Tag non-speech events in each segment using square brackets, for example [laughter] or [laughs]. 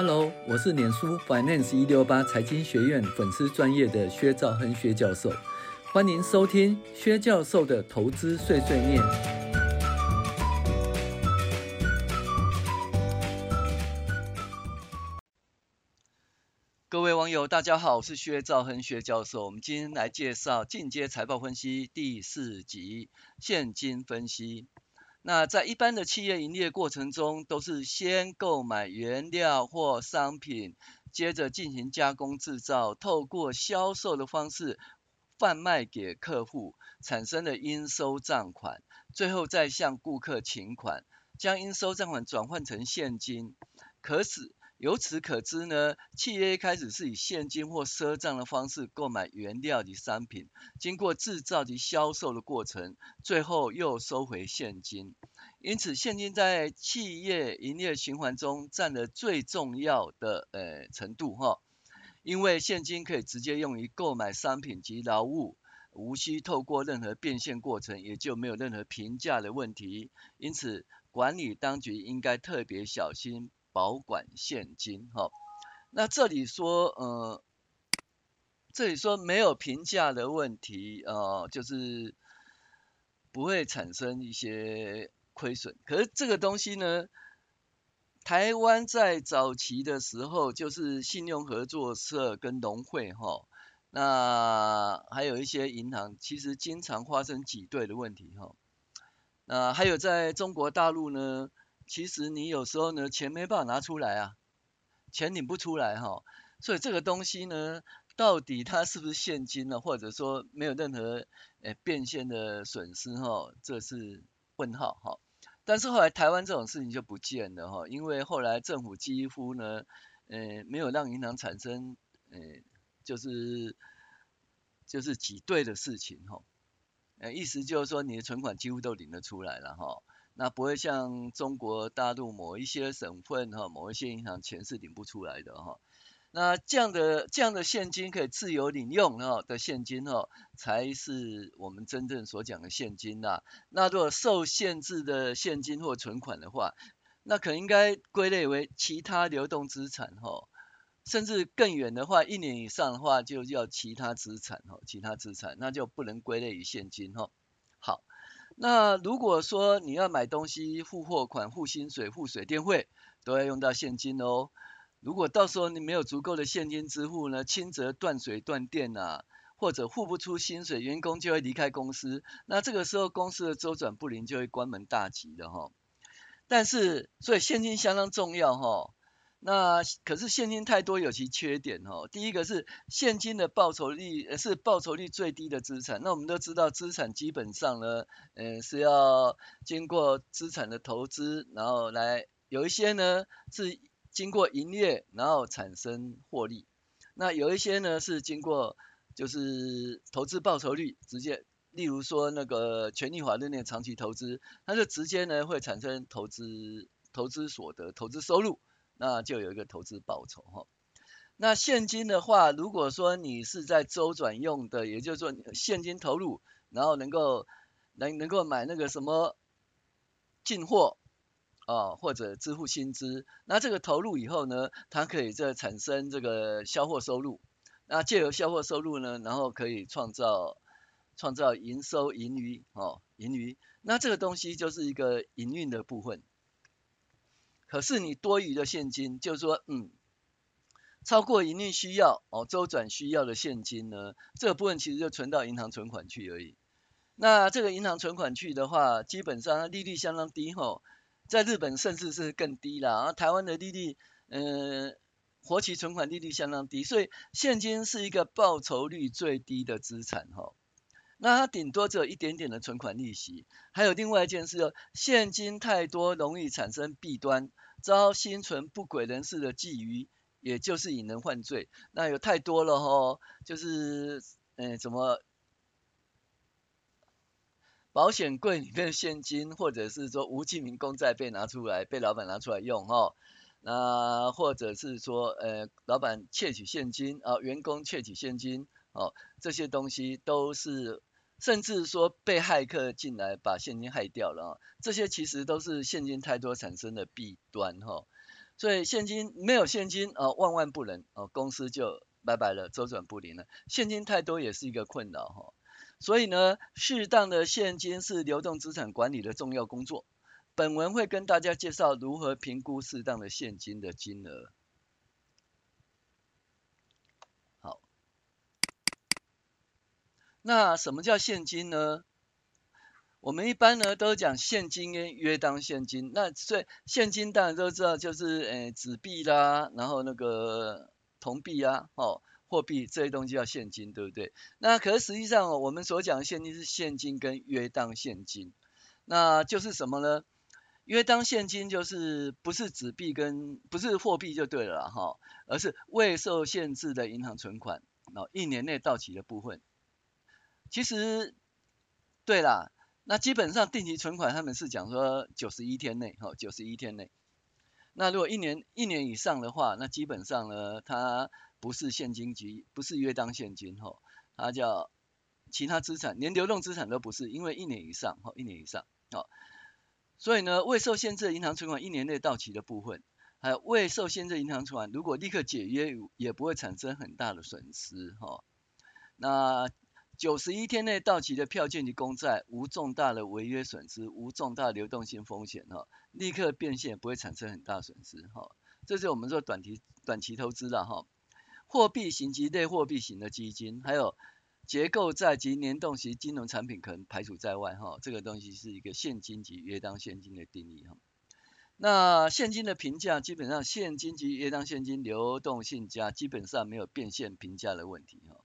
Hello，我是脸书 Finance 一六八财经学院粉丝专业的薛兆亨薛教授，欢迎收听薛教授的投资碎碎念。各位网友，大家好，我是薛兆亨薛教授。我们今天来介绍进阶财报分析第四集现金分析。那在一般的企业营业过程中，都是先购买原料或商品，接着进行加工制造，透过销售的方式贩卖给客户，产生的应收账款，最后再向顾客请款，将应收账款转换成现金。可使由此可知呢，企业一开始是以现金或赊账的方式购买原料及商品，经过制造及销售的过程，最后又收回现金。因此，现金在企业营业循环中占了最重要的呃程度哈。因为现金可以直接用于购买商品及劳务，无需透过任何变现过程，也就没有任何评价的问题。因此，管理当局应该特别小心。保管现金，哈，那这里说，呃，这里说没有评价的问题，呃，就是不会产生一些亏损。可是这个东西呢，台湾在早期的时候，就是信用合作社跟农会，哈，那还有一些银行，其实经常发生挤兑的问题，哈，那还有在中国大陆呢。其实你有时候呢，钱没办法拿出来啊，钱领不出来哈，所以这个东西呢，到底它是不是现金呢？或者说没有任何诶变现的损失哈，这是问号哈。但是后来台湾这种事情就不见了哈，因为后来政府几乎呢，呃，没有让银行产生呃，就是就是挤兑的事情哈，呃，意思就是说你的存款几乎都领得出来了哈。那不会像中国大陆某一些省份哈，某一些银行钱是领不出来的哈。那这样的这样的现金可以自由领用哈的现金哈，才是我们真正所讲的现金呐。那如果受限制的现金或存款的话，那可能应该归类为其他流动资产哈，甚至更远的话，一年以上的话就叫其他资产哈，其他资产那就不能归类于现金哈。好。那如果说你要买东西、付货款、付薪水、付水电费，都要用到现金哦。如果到时候你没有足够的现金支付呢，轻则断水断电啊，或者付不出薪水，员工就会离开公司。那这个时候公司的周转不灵就会关门大吉的哈。但是，所以现金相当重要哈。那可是现金太多有其缺点哦。第一个是现金的报酬率是报酬率最低的资产。那我们都知道资产基本上呢，嗯是要经过资产的投资，然后来有一些呢是经过营业然后产生获利。那有一些呢是经过就是投资报酬率直接，例如说那个权益法人的长期投资，它就直接呢会产生投资投资所得投资收入。那就有一个投资报酬哈。那现金的话，如果说你是在周转用的，也就是说现金投入，然后能够能能够买那个什么进货啊，或者支付薪资，那这个投入以后呢，它可以这产生这个销货收入。那借由销货收入呢，然后可以创造创造营收盈余哦，盈余。那这个东西就是一个营运的部分。可是你多余的现金，就是说，嗯，超过营运需要哦，周转需要的现金呢，这个部分其实就存到银行存款去而已。那这个银行存款去的话，基本上利率相当低吼，在日本甚至是更低啦。而台湾的利率，呃，活期存款利率相当低，所以现金是一个报酬率最低的资产吼。那它顶多只有一点点的存款利息，还有另外一件事哦，现金太多容易产生弊端，遭心存不轨人士的觊觎，也就是引人犯罪。那有太多了哈，就是嗯，怎么保险柜里面的现金，或者是说无记名公债被拿出来，被老板拿出来用哈，那或者是说呃，老板窃取现金啊，员工窃取现金哦，这些东西都是。甚至说被骇客进来把现金害掉了，这些其实都是现金太多产生的弊端哈。所以现金没有现金哦，万万不能哦，公司就拜拜了，周转不灵了。现金太多也是一个困扰哈、所以呢，适当的现金是流动资产管理的重要工作。本文会跟大家介绍如何评估适当的现金的金额。那什么叫现金呢？我们一般呢都讲现金跟约当现金。那所以现金当然都知道就是诶纸币啦，然后那个铜币啊，哦货币这些东西叫现金，对不对？那可是实际上我们所讲的现金是现金跟约当现金，那就是什么呢？约当现金就是不是纸币跟不是货币就对了哈，而是未受限制的银行存款，哦，一年内到期的部分。其实，对啦，那基本上定期存款他们是讲说九十一天内，哈，九十一天内。那如果一年一年以上的话，那基本上呢，它不是现金级，不是约当现金，哈，它叫其他资产，连流动资产都不是，因为一年以上，哈，一年以上，好。所以呢，未受限制的银行存款一年内到期的部分，还有未受限制银行存款，如果立刻解约，也不会产生很大的损失哈。那九十一天内到期的票券及公债，无重大的违约损失，无重大流动性风险哈，立刻变现不会产生很大损失哈。这是我们说短期短期投资的哈。货币型及类货币型的基金，还有。结构债及联动型金融产品可能排除在外哈，这个东西是一个现金及约当现金的定义哈。那现金的评价基本上现金及约当现金流动性佳，基本上没有变现评价的问题哈。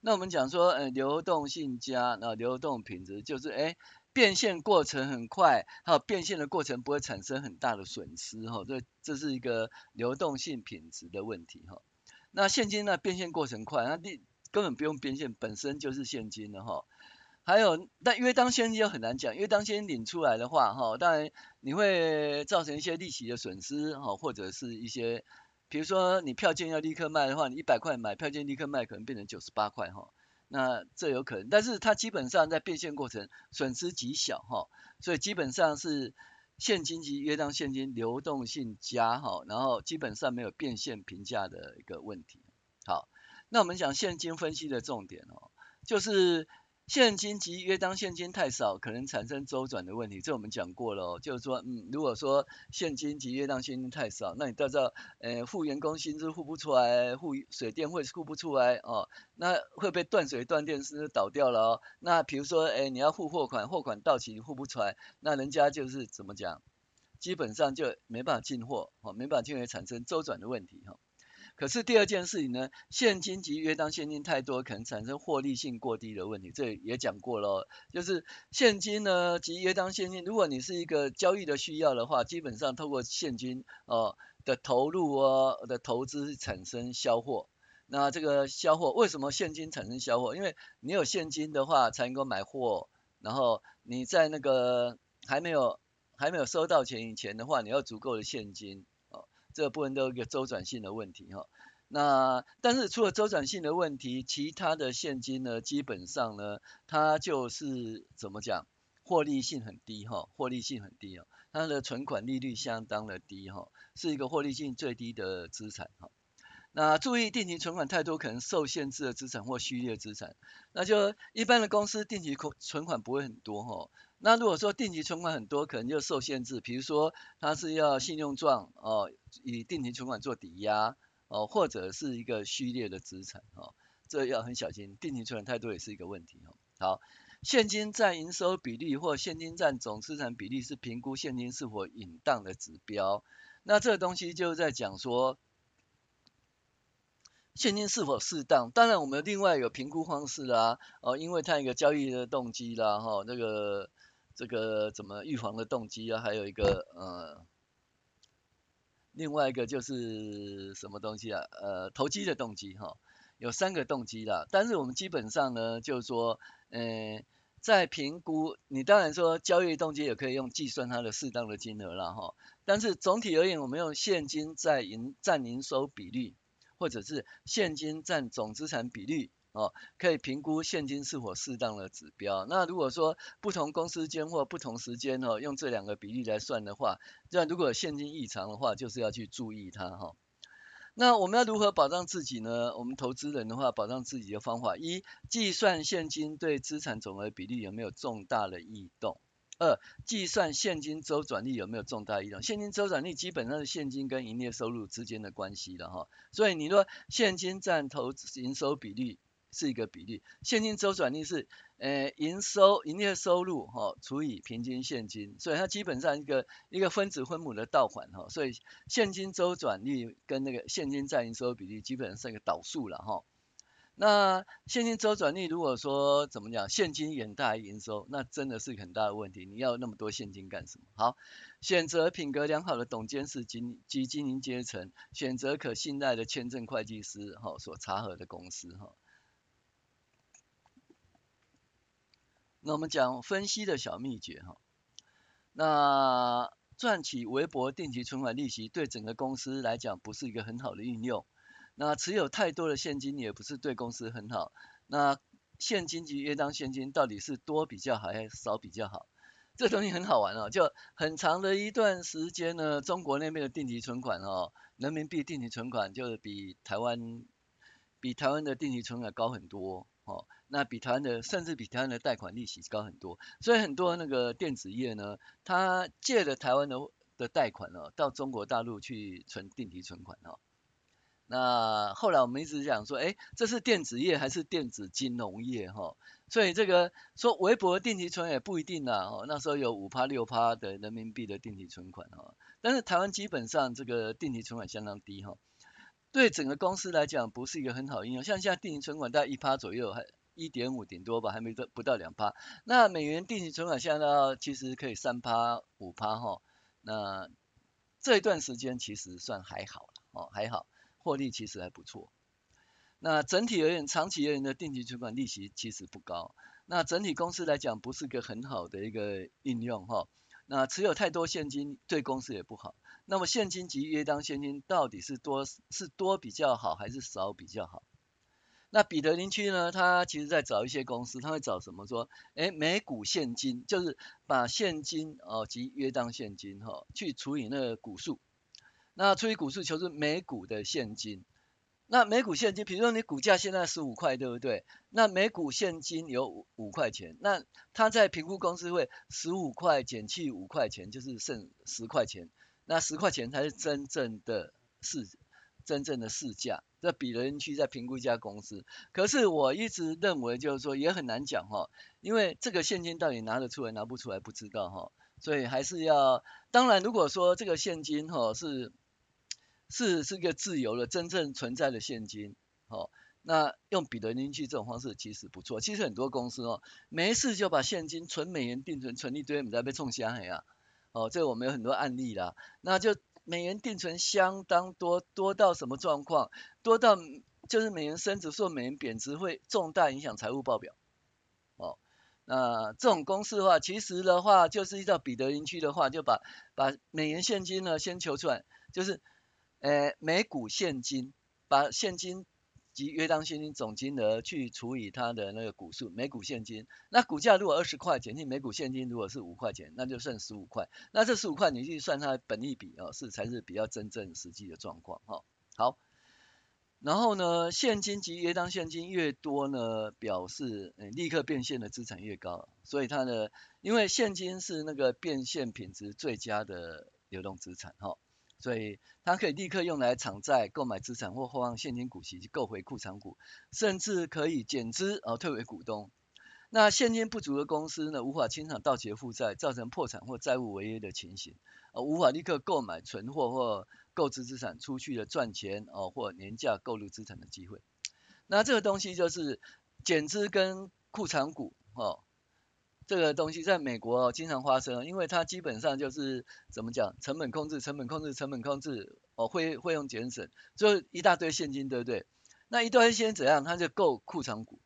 那我们讲说呃流动性佳，那流动品质就是哎变现过程很快，还有变现的过程不会产生很大的损失哈，这这是一个流动性品质的问题哈。那现金呢变现过程快，那第根本不用变现，本身就是现金的哈。还有，但约当现金很难讲，因为当现金领出来的话哈，当然你会造成一些利息的损失哈，或者是一些，比如说你票券要立刻卖的话，你一百块买票券立刻卖，可能变成九十八块哈，那这有可能，但是它基本上在变现过程损失极小哈，所以基本上是现金及约当现金流动性加哈，然后基本上没有变现评价的一个问题，好。那我们讲现金分析的重点哦，就是现金及约当现金太少，可能产生周转的问题。这我们讲过了哦，就是说，嗯，如果说现金及约当现金太少，那你到时候，呃，付员工薪资付不出来，付水电费付不出来哦，那会被断水断电，是倒掉了哦。那比如说，哎，你要付货款，货款到期你付不出来，那人家就是怎么讲，基本上就没办法进货，哦，没办法进货，产生周转的问题哈。可是第二件事情呢，现金及约当现金太多，可能产生获利性过低的问题，这也讲过了，就是现金呢及约当现金，如果你是一个交易的需要的话，基本上透过现金哦的投入哦的投资产生销货，那这个销货为什么现金产生销货？因为你有现金的话才能够买货，然后你在那个还没有还没有收到钱以前的话，你要足够的现金。这部分都有一个周转性的问题哈，那但是除了周转性的问题，其他的现金呢，基本上呢，它就是怎么讲，获利性很低哈，获利性很低哦，它的存款利率相当的低哈，是一个获利性最低的资产哈。那注意定期存款太多，可能受限制的资产或虚列资产，那就一般的公司定期存款不会很多哈。那如果说定期存款很多，可能就受限制，比如说它是要信用状哦，以定期存款做抵押哦，或者是一个虚列的资产哦，这要很小心，定期存款太多也是一个问题哦。好，现金占营收比例或现金占总资产比例是评估现金是否隐当的指标。那这个东西就在讲说，现金是否适当？当然我们另外有评估方式啦，哦，因为它一个交易的动机啦，哈，那个。这个怎么预防的动机啊？还有一个呃，另外一个就是什么东西啊？呃，投机的动机哈，有三个动机啦。但是我们基本上呢，就是说，呃，在评估，你当然说交易动机也可以用计算它的适当的金额了哈。但是总体而言，我们用现金在营占营收比率，或者是现金占总资产比率哦，可以评估现金是否适当的指标。那如果说不同公司间或不同时间哦，用这两个比例来算的话，这样如果现金异常的话，就是要去注意它哈。那我们要如何保障自己呢？我们投资人的话，保障自己的方法：一、计算现金对资产总额比例有没有重大的异动；二、计算现金周转率有没有重大异动。现金周转率基本上是现金跟营业收入之间的关系了哈。所以你说现金占投营收比率。是一个比例，现金周转率是，呃，营收营业收入哈、除以平均现金，所以它基本上一个一个分子分母的倒换哈，所以现金周转率跟那个现金占营收比例基本上是一个倒数了哈、那现金周转率如果说怎么讲，现金远大于营收，那真的是很大的问题。你要那么多现金干什么？好，选择品格良好的董监事及及经营阶层，选择可信赖的签证会计师哈、所查核的公司哈。那我们讲分析的小秘诀哈，那赚取微薄定期存款利息对整个公司来讲不是一个很好的运用，那持有太多的现金也不是对公司很好，那现金及约当现金到底是多比较好还是少比较好？这东西很好玩哦，就很长的一段时间呢，中国那边的定期存款哦，人民币定期存款就是比台湾比台湾的定期存款高很多。哦，那比台湾的甚至比台湾的贷款利息高很多，所以很多那个电子业呢，他借了台湾的的贷款哦，到中国大陆去存定期存款哦。那后来我们一直讲说，哎，这是电子业还是电子金融业哈？所以这个说微薄定期存也不一定呐。哦，那时候有五趴六趴的人民币的定期存款哦，但是台湾基本上这个定期存款相当低哈。对整个公司来讲，不是一个很好应用。像现在定期存款大概一趴左右，还一点五顶多吧，还没到不到两趴。那美元定期存款现在呢，其实可以三趴五趴哈。那这一段时间其实算还好哦，还好，获利其实还不错。那整体而言，长期而言的定期存款利息其实不高。那整体公司来讲，不是个很好的一个应用哈。那持有太多现金对公司也不好。那么现金及约当现金到底是多是多比较好还是少比较好？那彼得林区呢？他其实在找一些公司，他会找什么说？哎，每股现金就是把现金哦及约当现金哈、去除以那个股数，那除以股数求出每股的现金。那每股现金，比如说你股价现在十五块，对不对？那每股现金有五五块钱，那他在评估公司会十五块减去五块钱，就是剩十块钱。那十块钱才是真正的市，真正的市价。这彼得林区在评估一家公司，可是我一直认为就是说也很难讲哈，因为这个现金到底拿得出来拿不出来不知道哈，所以还是要，当然如果说这个现金哈是是是一个自由的真正存在的现金，好，那用彼得林区这种方式其实不错。其实很多公司哦，没事就把现金存美元定存，存一堆，你在被冲下来呀。哦，这个我们有很多案例啦，那就美元定存相当多，多到什么状况？多到就是美元升值，或美元贬值会重大影响财务报表。哦，那这种公式的话，其实的话就是依照彼得林区的话，就把把美元现金呢先求出来，就是呃每股现金，把现金。及约当现金总金额去除以它的那个股数，每股现金，那股价如果二十块钱，你每股现金如果是五块钱，那就剩十五块，那这十五块你去算它的本利比哦，是才是比较真正实际的状况哈。好，然后呢，现金及约当现金越多呢，表示立刻变现的资产越高，所以它的因为现金是那个变现品质最佳的流动资产哈。所以它可以立刻用来偿债、购买资产或发放现金股息、购回库藏股，甚至可以减资而退为股东。那现金不足的公司呢，无法清偿到期的负债，造成破产或债务违约的情形，而无法立刻购买存货或购置资产出去的赚钱哦，或廉价购入资产的机会。那这个东西就是减资跟库藏股哦。这个东西在美国哦经常发生，因为它基本上就是怎么讲，成本控制、成本控制、成本控制哦，会费用减省，就一大堆现金，对不对？那一堆现金怎样？它就购库藏股。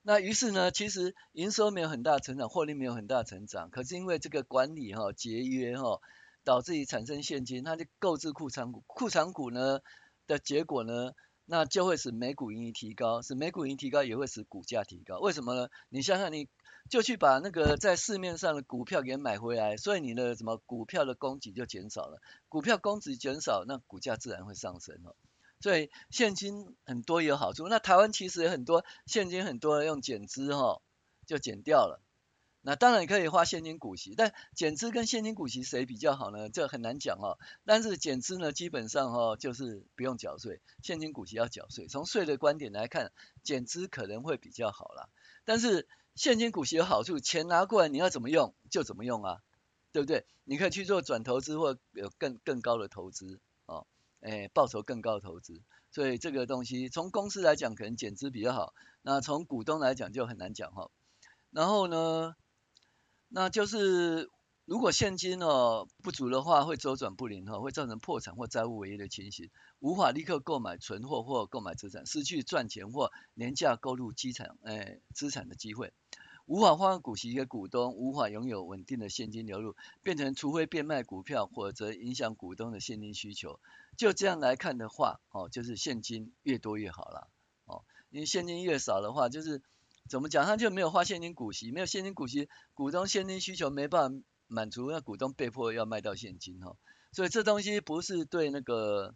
那于是呢，其实营收没有很大成长，获利没有很大成长，可是因为这个管理哈、哦、节约哈、哦，导致于产生现金，它就购置库藏股。库藏股呢的结果呢，那就会使每股盈余提高，使每股盈余提高也会使股价提高。为什么呢？你想想，你就去把那个在市面上的股票给买回来，所以你的什么股票的供给就减少了，股票供给减少，那股价自然会上升哦。所以现金很多有好处，那台湾其实很多现金很多用减资哈，就减掉了。那当然你可以花现金股息，但减资跟现金股息谁比较好呢？这很难讲哦。但是减资呢，基本上哈就是不用缴税，现金股息要缴税。从税的观点来看，减资可能会比较好啦。但是现金股息有好处，钱拿过来你要怎么用就怎么用啊，对不对？你可以去做转投资或有更更高的投资哦，哎，报酬更高的投资。所以这个东西从公司来讲可能减资比较好，那从股东来讲就很难讲哈。然后呢？那就是如果现金哦不足的话，会周转不灵哈，会造成破产或债务违约的情形，无法立刻购买存货或购买资产，失去赚钱或廉价购入资产哎资产的机会，无法发放股息给股东，无法拥有稳定的现金流入，变成除非变卖股票，或者影响股东的现金需求。就这样来看的话，哦，就是现金越多越好了，哦，因为现金越少的话，就是。怎么讲？他就没有发现金股息，没有现金股息，股东现金需求没办法满足，那股东被迫要卖掉现金哈。所以这东西不是对那个，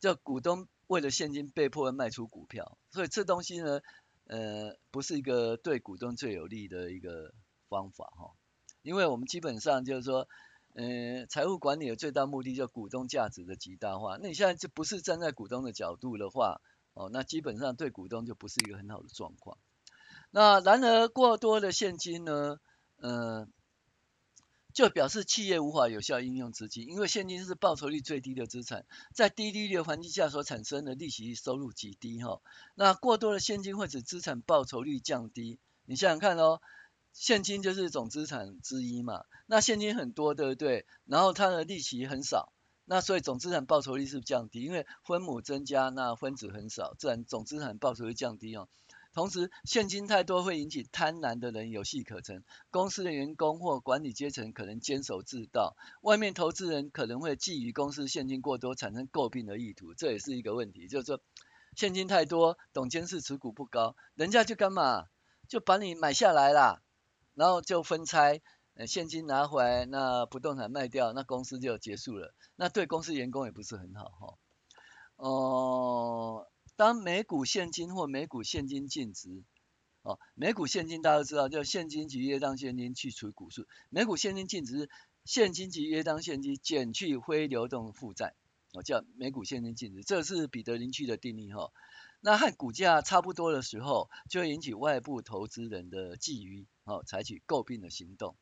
叫股东为了现金被迫卖出股票，所以这东西呢，呃，不是一个对股东最有利的一个方法哈。因为我们基本上就是说，呃，财务管理的最大目的叫股东价值的极大化。那你现在就不是站在股东的角度的话。哦，那基本上对股东就不是一个很好的状况。那然而过多的现金呢，呃，就表示企业无法有效应用资金，因为现金是报酬率最低的资产，在低利率的环境下所产生的利息收入极低哈。那过多的现金会使资产报酬率降低。你想想看哦，现金就是总资产之一嘛，那现金很多对不对？然后它的利息很少。那所以总资产报酬率是不是降低？因为分母增加，那分子很少，自然总资产报酬率降低哦。同时，现金太多会引起贪婪的人有戏可乘，公司的员工或管理阶层可能监守自盗，外面投资人可能会觊觎公司现金过多，产生诟病的意图，这也是一个问题。就是说，现金太多，董监事持股不高，人家就干嘛？就把你买下来啦，然后就分拆。呃，现金拿回来，那不动产卖掉，那公司就结束了。那对公司员工也不是很好哈。哦、呃，当每股现金或每股现金净值，哦，每股现金大家都知道，叫现金及约当现金去除股数。每股现金净值，现金及约当现金减去非流动负债，哦，叫每股现金净值。这是彼得林区的定义哈。那和股价差不多的时候，就会引起外部投资人的觊觎，哦，采取诟病的行动。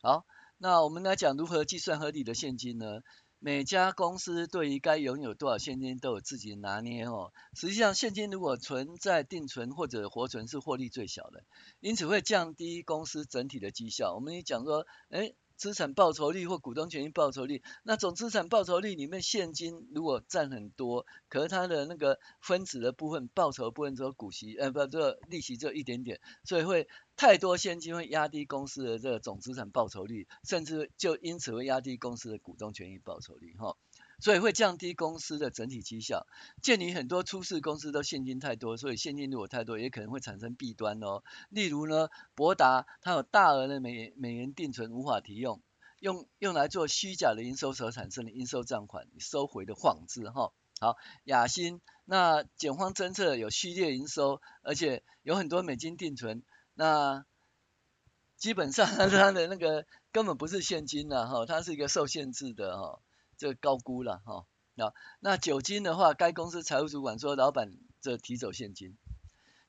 好，那我们来讲如何计算合理的现金呢？每家公司对于该拥有多少现金都有自己的拿捏哦。实际上，现金如果存在定存或者活存是获利最小的，因此会降低公司整体的绩效。我们也讲说，诶资产报酬率或股东权益报酬率，那总资产报酬率里面现金如果占很多，可是它的那个分子的部分报酬部分只有股息，呃不，这个利息只有一点点，所以会太多现金会压低公司的这个总资产报酬率，甚至就因此会压低公司的股东权益报酬率哈。所以会降低公司的整体绩效。鉴于很多初次公司都现金太多，所以现金如果太多，也可能会产生弊端哦。例如呢，博达它有大额的美美元定存无法提用，用用来做虚假的营收所产生的应收账款收回的幌子哈。好，亚新那检方侦测有序列营收，而且有很多美金定存，那基本上 [laughs] 它的那个根本不是现金呐哈，它是一个受限制的哈。这高估了哈，那那酒精的话，该公司财务主管说，老板这提走现金，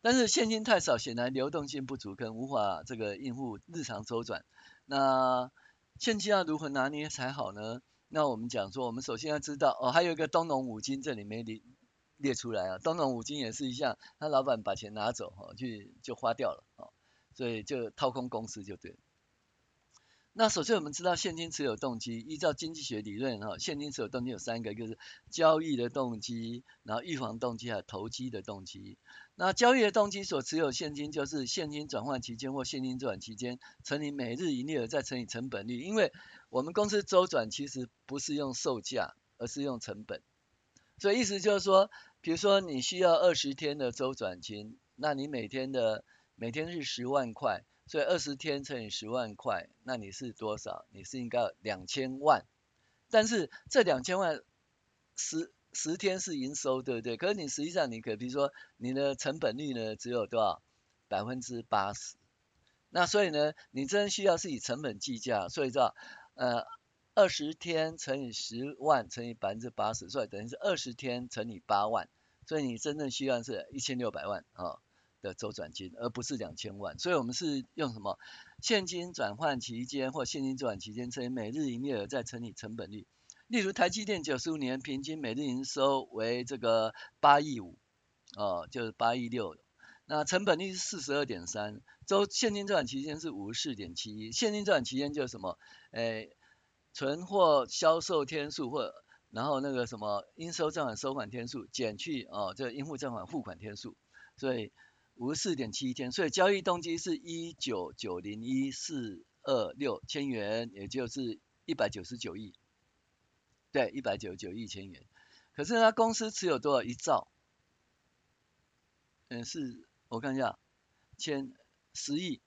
但是现金太少，显然流动性不足，可能无法这个应付日常周转。那现金要如何拿捏才好呢？那我们讲说，我们首先要知道哦，还有一个东农五金，这里没列列出来啊。东农五金也是一样，他老板把钱拿走哈，去就花掉了哦，所以就掏空公司就对了。那首先我们知道现金持有动机，依照经济学理论哈，现金持有动机有三个，就是交易的动机，然后预防动机还有投机的动机。那交易的动机所持有现金就是现金转换期间或现金周转期间乘以每日营业额再乘以成本率，因为我们公司周转其实不是用售价，而是用成本。所以意思就是说，比如说你需要二十天的周转金，那你每天的每天是十万块，所以二十天乘以十万块，那你是多少？你是应该两千万。但是这两千万十十天是营收，对不对？可是你实际上你可比如说你的成本率呢只有多少？百分之八十。那所以呢，你真需要是以成本计价，所以叫呃二十天乘以十万乘以百分之八十，所以等于是二十天乘以八万，所以你真正需要是一千六百万啊、哦、的周转金，而不是两千万。所以我们是用什么现金转换期间或现金周转期间乘以每日营业额再乘以成本率。例如台积电九十五年平均每日营收为这个八亿五，哦就是八亿六。那成本率是四十二点三，周现金周转期间是五十四点七一，现金周转期间就是什么？诶，存货销售天数或然后那个什么应收账款收款天数减去哦，这应付账款付款天数，所以五十四点七一天，所以交易动机是一九九零一四二六千元，也就是一百九十九亿，对，一百九十九亿千元。可是他公司持有多少？一兆，嗯是。我看一下，千十亿，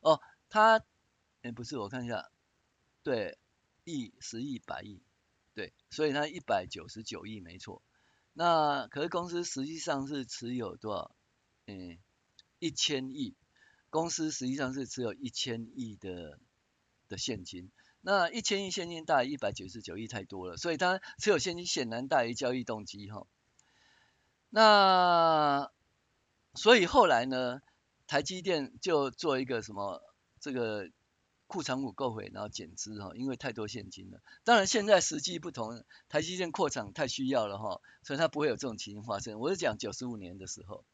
哦，他，哎，不是，我看一下，对，亿、十亿、百亿，对，所以他一百九十九亿没错。那可是公司实际上是持有多少？嗯，一千亿，公司实际上是持有一千亿的的现金。那一千亿现金大于一百九十九亿太多了，所以他持有现金显然大于交易动机哈。那所以后来呢，台积电就做一个什么这个库存股购回，然后减资哈，因为太多现金了。当然现在时机不同，台积电扩厂太需要了哈，所以它不会有这种情形发生。我是讲九十五年的时候，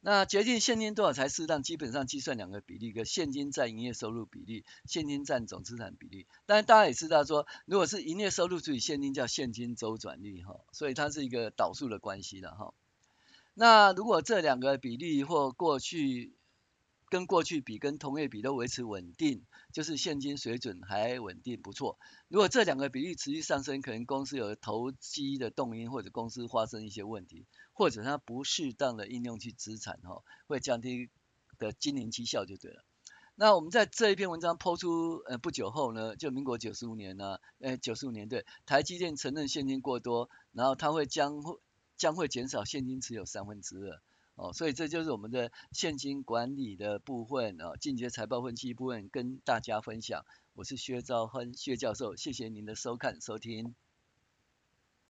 那决定现金多少才适当，基本上计算两个比例，一个现金占营业收入比例，现金占总资产比例。但是大家也知道说，如果是营业收入除以现金叫现金周转率哈，所以它是一个导数的关系的哈。那如果这两个比例或过去跟过去比跟同业比都维持稳定，就是现金水准还稳定不错。如果这两个比例持续上升，可能公司有投机的动因，或者公司发生一些问题，或者它不适当的应用去资产哈，会降低的经营绩效就对了。那我们在这一篇文章抛出呃不久后呢，就民国九十五年呢，呃九十五年对，台积电承认现金过多，然后它会将会。将会减少现金持有三分之二，哦，所以这就是我们的现金管理的部分，哦，进阶财报分析部分跟大家分享。我是薛兆亨薛教授，谢谢您的收看收听。